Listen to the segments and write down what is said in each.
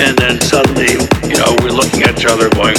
And then suddenly, you know, we're looking at each other going,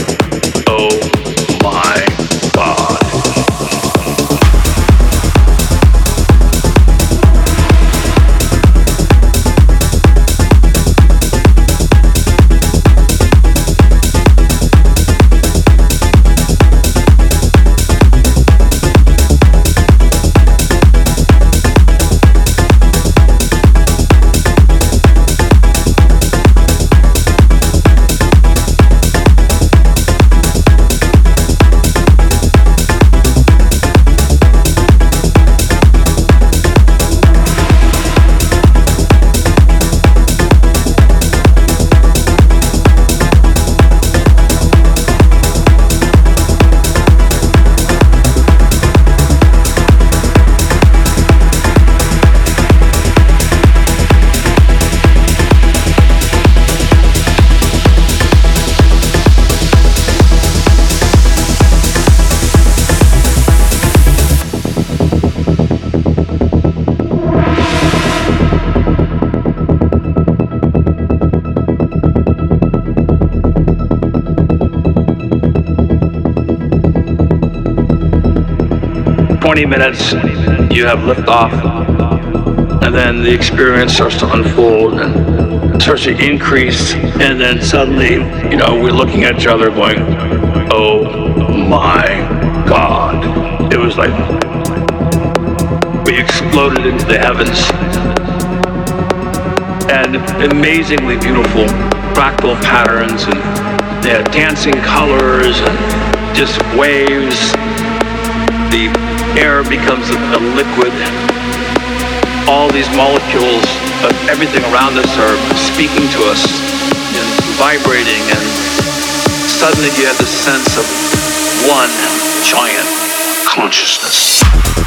minutes, you have liftoff, and then the experience starts to unfold and starts to increase, and then suddenly, you know, we're looking at each other going, oh my God. It was like we exploded into the heavens. And amazingly beautiful fractal patterns and had dancing colors and just waves. The air becomes a, liquid. All these molecules of everything around us are speaking to us and vibrating and suddenly you have the sense of one giant consciousness.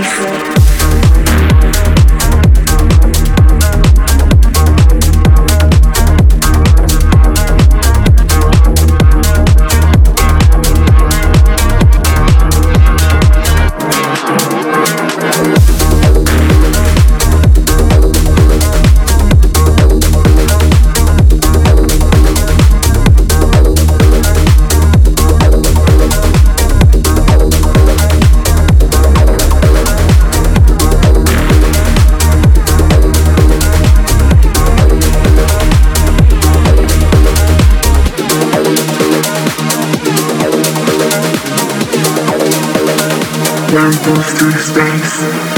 life. Through space. through space.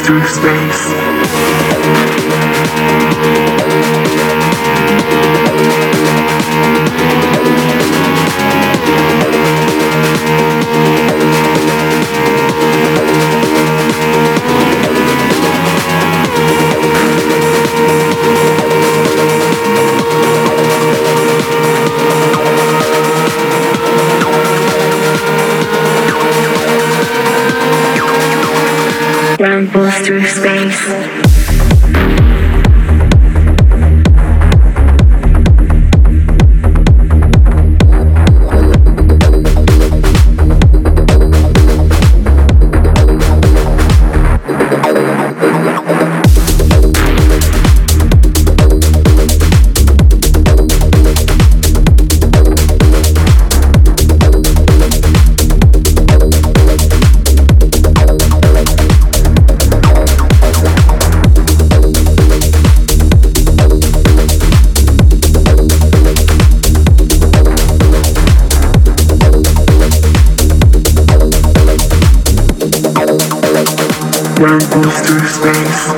Through space. Rambles through space.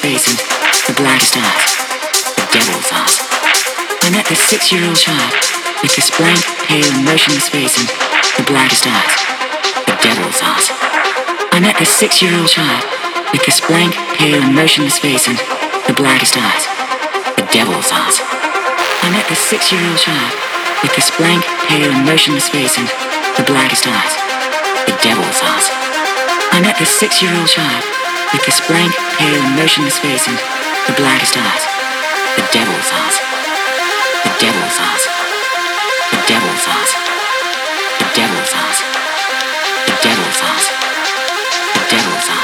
The blackest eyes, the devil's eyes. I met this six-year-old child with this blank, pale, motionless and the blackest eyes, the devil's eyes. I met this six-year-old child with this blank, pale, motionless basin, the blackest art, the devil's art. I met this six-year-old child with this blank, pale, motionless basin, the blackest eyes, the devil's eyes. I met this six-year-old child with this blank, pale, motionless face and the blackest eyes, the devil's eyes, the devil's eyes, the devil's eyes, the devil's eyes, the devil's eyes. Devil's house.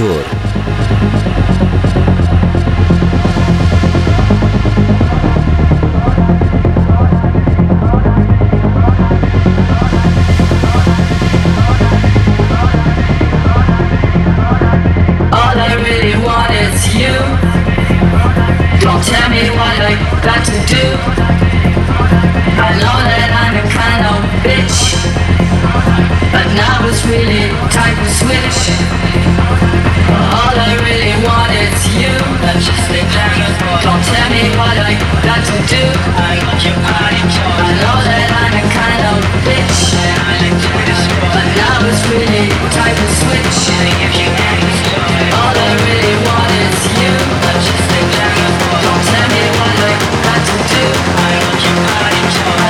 Anna Tur. All I really want is you. Don't tell me what I got to do. I know that I'm kind of bitch, but now it's really time to switch. All I really want is you. Don't tell me what I got to do. I know that I'm a kind of bitch, but now it's really time to switch. All I really want is you. Don't tell me what I got to do. I that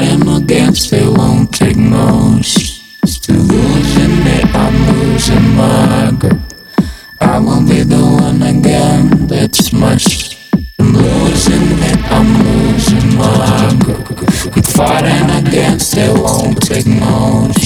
that in my dance they won't take most. Still losing it, I'm losing my grip. I won't be the one again that's much. I'm losing it, I'm losing my grip. I'm fighting against it, won't take most.